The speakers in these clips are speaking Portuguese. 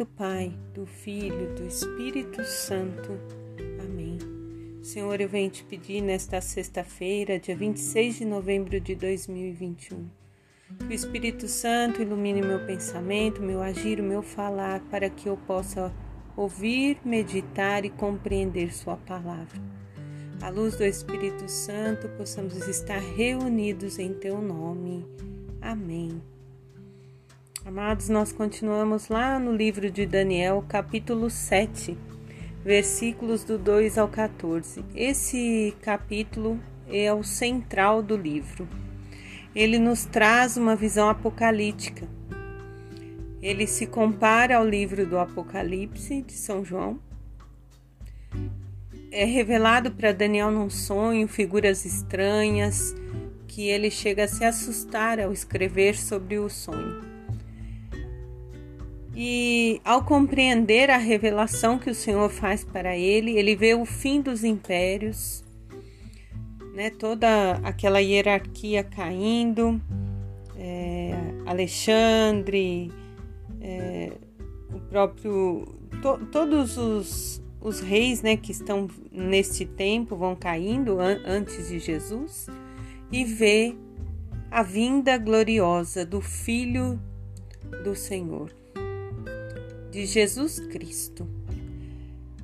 do Pai, do Filho, do Espírito Santo. Amém. Senhor, eu venho te pedir nesta sexta-feira, dia 26 de novembro de 2021, que o Espírito Santo ilumine meu pensamento, meu agir, o meu falar, para que eu possa ouvir, meditar e compreender Sua palavra. À luz do Espírito Santo, possamos estar reunidos em Teu nome. Amém. Amados, nós continuamos lá no livro de Daniel, capítulo 7, versículos do 2 ao 14. Esse capítulo é o central do livro. Ele nos traz uma visão apocalíptica. Ele se compara ao livro do Apocalipse de São João. É revelado para Daniel num sonho figuras estranhas que ele chega a se assustar ao escrever sobre o sonho. E ao compreender a revelação que o Senhor faz para ele, ele vê o fim dos impérios, né, toda aquela hierarquia caindo, é, Alexandre, é, o próprio, to, todos os, os reis né, que estão neste tempo vão caindo an, antes de Jesus, e vê a vinda gloriosa do Filho do Senhor de Jesus Cristo.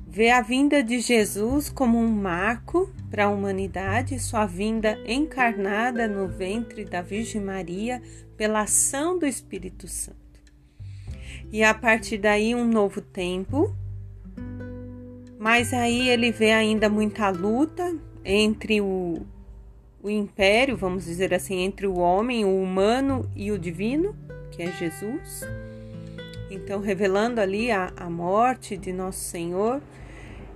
Vê a vinda de Jesus como um marco para a humanidade, sua vinda encarnada no ventre da Virgem Maria pela ação do Espírito Santo. E a partir daí, um novo tempo. Mas aí ele vê ainda muita luta entre o, o império, vamos dizer assim, entre o homem, o humano e o divino, que é Jesus então, revelando ali a, a morte de Nosso Senhor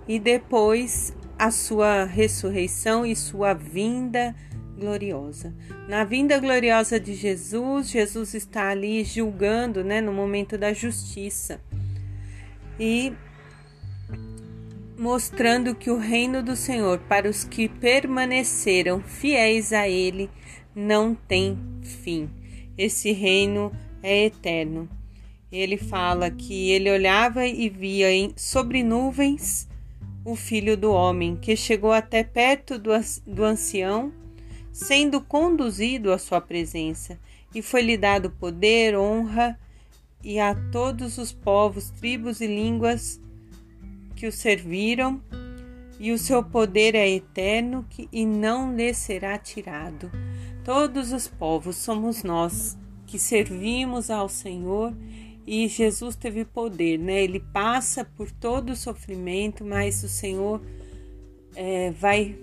e depois a sua ressurreição e sua vinda gloriosa. Na vinda gloriosa de Jesus, Jesus está ali julgando, né, no momento da justiça. E mostrando que o reino do Senhor para os que permaneceram fiéis a ele não tem fim. Esse reino é eterno. Ele fala que ele olhava e via em, sobre nuvens o filho do homem, que chegou até perto do, do ancião, sendo conduzido à sua presença, e foi-lhe dado poder, honra e a todos os povos, tribos e línguas que o serviram, e o seu poder é eterno que, e não lhe será tirado. Todos os povos somos nós que servimos ao Senhor e Jesus teve poder, né? Ele passa por todo o sofrimento, mas o Senhor é, vai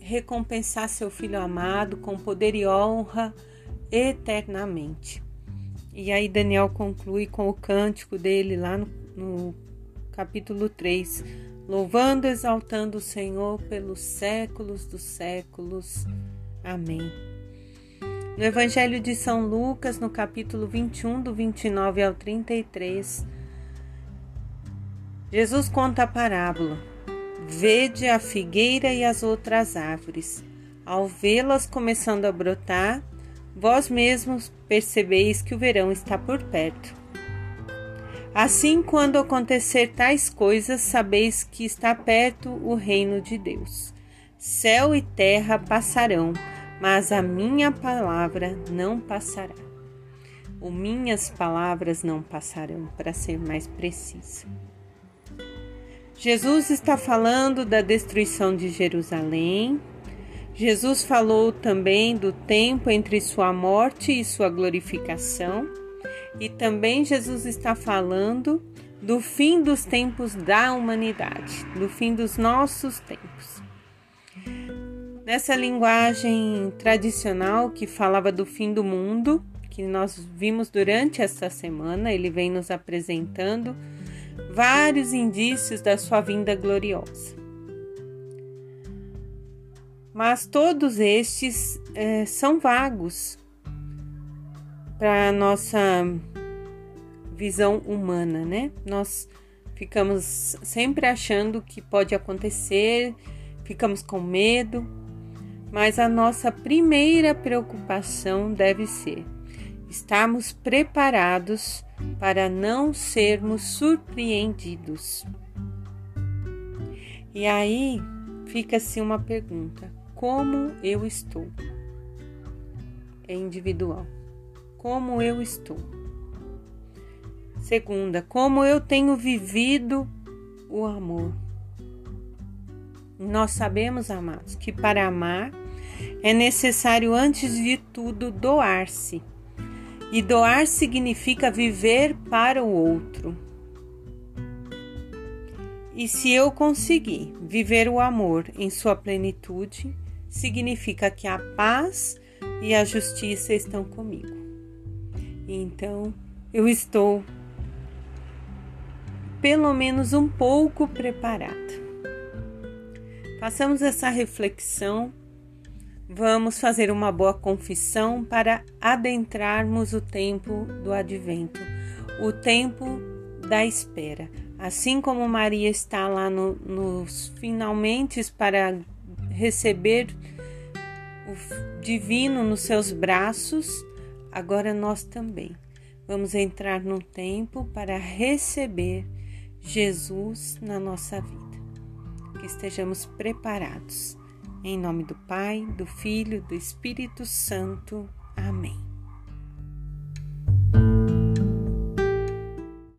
recompensar seu filho amado com poder e honra eternamente. E aí Daniel conclui com o cântico dele lá no, no capítulo 3, louvando, exaltando o Senhor pelos séculos dos séculos. Amém. No Evangelho de São Lucas, no capítulo 21, do 29 ao 33, Jesus conta a parábola: Vede a figueira e as outras árvores. Ao vê-las começando a brotar, vós mesmos percebeis que o verão está por perto. Assim, quando acontecer tais coisas, sabeis que está perto o reino de Deus. Céu e terra passarão, mas a minha palavra não passará. Ou minhas palavras não passarão, para ser mais preciso. Jesus está falando da destruição de Jerusalém. Jesus falou também do tempo entre sua morte e sua glorificação. E também Jesus está falando do fim dos tempos da humanidade, do fim dos nossos tempos. Nessa linguagem tradicional que falava do fim do mundo, que nós vimos durante esta semana, ele vem nos apresentando vários indícios da sua vinda gloriosa. Mas todos estes é, são vagos para a nossa visão humana, né? Nós ficamos sempre achando que pode acontecer, ficamos com medo, mas a nossa primeira preocupação deve ser: estarmos preparados para não sermos surpreendidos. E aí fica-se uma pergunta: como eu estou? É individual. Como eu estou? Segunda, como eu tenho vivido o amor? Nós sabemos, amados, que para amar é necessário, antes de tudo, doar-se. E doar significa viver para o outro. E se eu conseguir viver o amor em sua plenitude, significa que a paz e a justiça estão comigo. Então, eu estou pelo menos um pouco preparada. Façamos essa reflexão Vamos fazer uma boa confissão para adentrarmos o tempo do advento, o tempo da espera. Assim como Maria está lá no, nos finalmente para receber o divino nos seus braços, agora nós também vamos entrar no tempo para receber Jesus na nossa vida que estejamos preparados. Em nome do Pai, do Filho, do Espírito Santo. Amém.